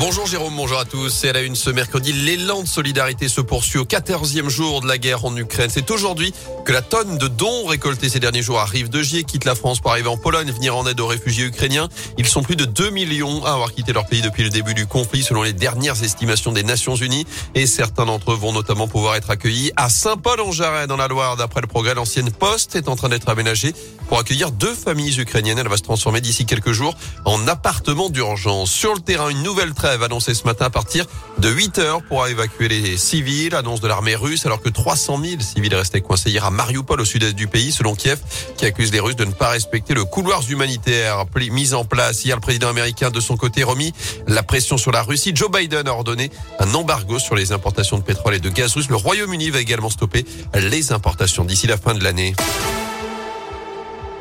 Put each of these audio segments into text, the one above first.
Bonjour Jérôme, bonjour à tous. C'est à la une ce mercredi. L'élan de solidarité se poursuit au 14e jour de la guerre en Ukraine. C'est aujourd'hui que la tonne de dons récoltés ces derniers jours arrive de Gier, quitte la France pour arriver en Pologne, venir en aide aux réfugiés ukrainiens. Ils sont plus de 2 millions à avoir quitté leur pays depuis le début du conflit, selon les dernières estimations des Nations Unies. Et certains d'entre eux vont notamment pouvoir être accueillis à Saint-Paul-en-Jarret, dans la Loire. D'après le progrès, l'ancienne poste est en train d'être aménagée pour accueillir deux familles ukrainiennes. Elle va se transformer d'ici quelques jours en appartement d'urgence. Sur le terrain, une nouvelle trêve annoncée ce matin à partir de 8 heures pour évacuer les civils. Annonce de l'armée russe alors que 300 000 civils restaient coincés hier à Mariupol au sud-est du pays selon Kiev qui accuse les Russes de ne pas respecter le couloir humanitaire mis en place. Hier, le président américain de son côté remis la pression sur la Russie. Joe Biden a ordonné un embargo sur les importations de pétrole et de gaz russe. Le Royaume-Uni va également stopper les importations d'ici la fin de l'année.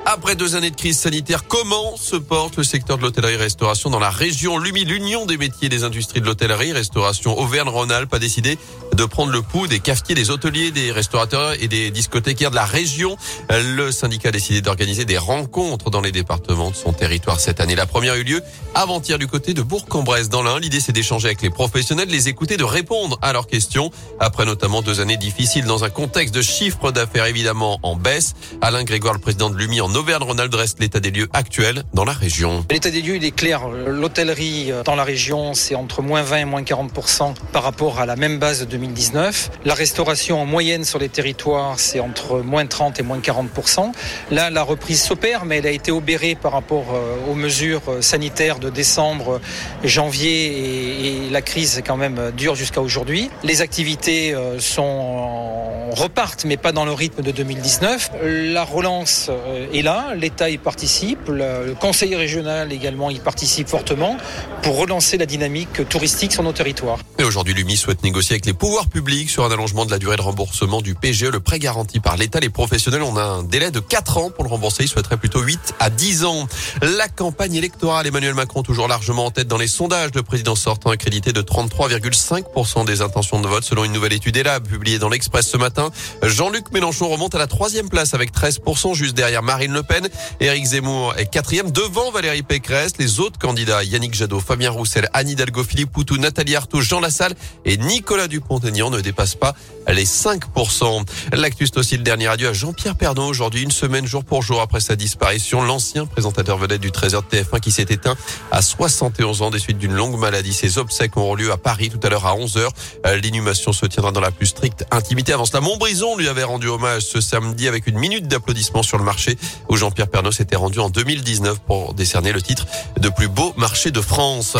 Après deux années de crise sanitaire, comment se porte le secteur de l'hôtellerie-restauration dans la région L'UMI, l'Union des métiers et des industries de l'hôtellerie-restauration Auvergne-Rhône-Alpes a décidé de prendre le pouls des cafetiers, des hôteliers, des restaurateurs et des discothécaires de la région. Le syndicat a décidé d'organiser des rencontres dans les départements de son territoire cette année. La première a eu lieu avant-hier du côté de Bourg-en-Bresse dans l'Ain. L'idée c'est d'échanger avec les professionnels, les écouter, de répondre à leurs questions après notamment deux années difficiles dans un contexte de chiffre d'affaires évidemment en baisse. Alain Grégoire, le président de l'UMI en Auvergne-Rhône-Alpes dresse l'état des lieux actuel dans la région. L'état des lieux, il est clair. L'hôtellerie euh, dans la région, c'est entre moins 20 et moins 40% par rapport à la même base de 2019. La restauration en moyenne sur les territoires, c'est entre moins 30 et moins 40%. Là, la reprise s'opère, mais elle a été obérée par rapport euh, aux mesures euh, sanitaires de décembre, janvier et, la crise quand même dure jusqu'à aujourd'hui. Les activités sont repartent, mais pas dans le rythme de 2019. La relance est l'État y participe, le Conseil régional également y participe fortement pour relancer la dynamique touristique sur nos territoires. Et aujourd'hui, l'UMI souhaite négocier avec les pouvoirs publics sur un allongement de la durée de remboursement du PGE, le prêt garanti par l'État. Les professionnels ont un délai de 4 ans pour le rembourser. Ils souhaiteraient plutôt 8 à 10 ans. La campagne électorale, Emmanuel Macron toujours largement en tête dans les sondages de président sortant accrédité de 33,5% des intentions de vote selon une nouvelle étude ELAB publiée dans l'Express ce matin. Jean-Luc Mélenchon remonte à la troisième place avec 13% juste derrière Le Pen. Éric Zemmour est quatrième devant Valérie Pécresse. Les autres candidats, Yannick Jadot, Fabien Roussel, Anne Hidalgo, Philippe Poutou, Nathalie Arthaud, Jean Lassalle et Nicolas Dupont-Aignan ne dépassent pas les 5%. L'actus aussi le dernier adieu à Jean-Pierre Pernaud aujourd'hui, une semaine jour pour jour après sa disparition. L'ancien présentateur vedette du 13h de TF1 qui s'est éteint à 71 ans des suites d'une longue maladie. Ses obsèques auront lieu à Paris tout à l'heure à 11h. L'inhumation se tiendra dans la plus stricte intimité. Avant cela, Montbrison lui avait rendu hommage ce samedi avec une minute d'applaudissement sur le marché où Jean-Pierre Pernaud s'était rendu en 2019 pour décerner le titre de plus beau marché de France.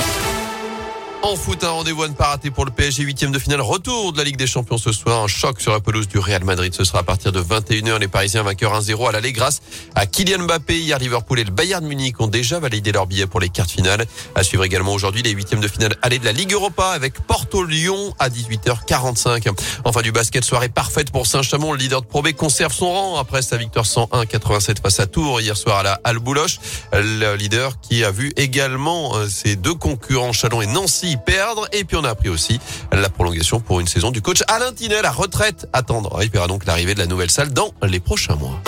En foot, un rendez-vous à ne pas rater pour le PSG, huitième de finale. Retour de la Ligue des Champions ce soir. Un choc sur la pelouse du Real Madrid. Ce sera à partir de 21h. Les Parisiens vainqueurs 1-0 à l'aller grâce à Kylian Mbappé. Hier, Liverpool et le Bayern Munich ont déjà validé leur billet pour les quarts finales. À suivre également aujourd'hui les huitièmes de finale aller de la Ligue Europa avec Porto-Lyon à 18h45. Enfin, du basket, soirée parfaite pour Saint-Chamond. Le leader de Pro B conserve son rang après sa victoire 101-87 face à Tours hier soir à la Halle. Le leader qui a vu également euh, ses deux concurrents Chalon et Nancy perdre. Et puis on a appris aussi la prolongation pour une saison du coach Alain Tinet, la retraite attendre. Il verra donc l'arrivée de la nouvelle salle dans les prochains mois.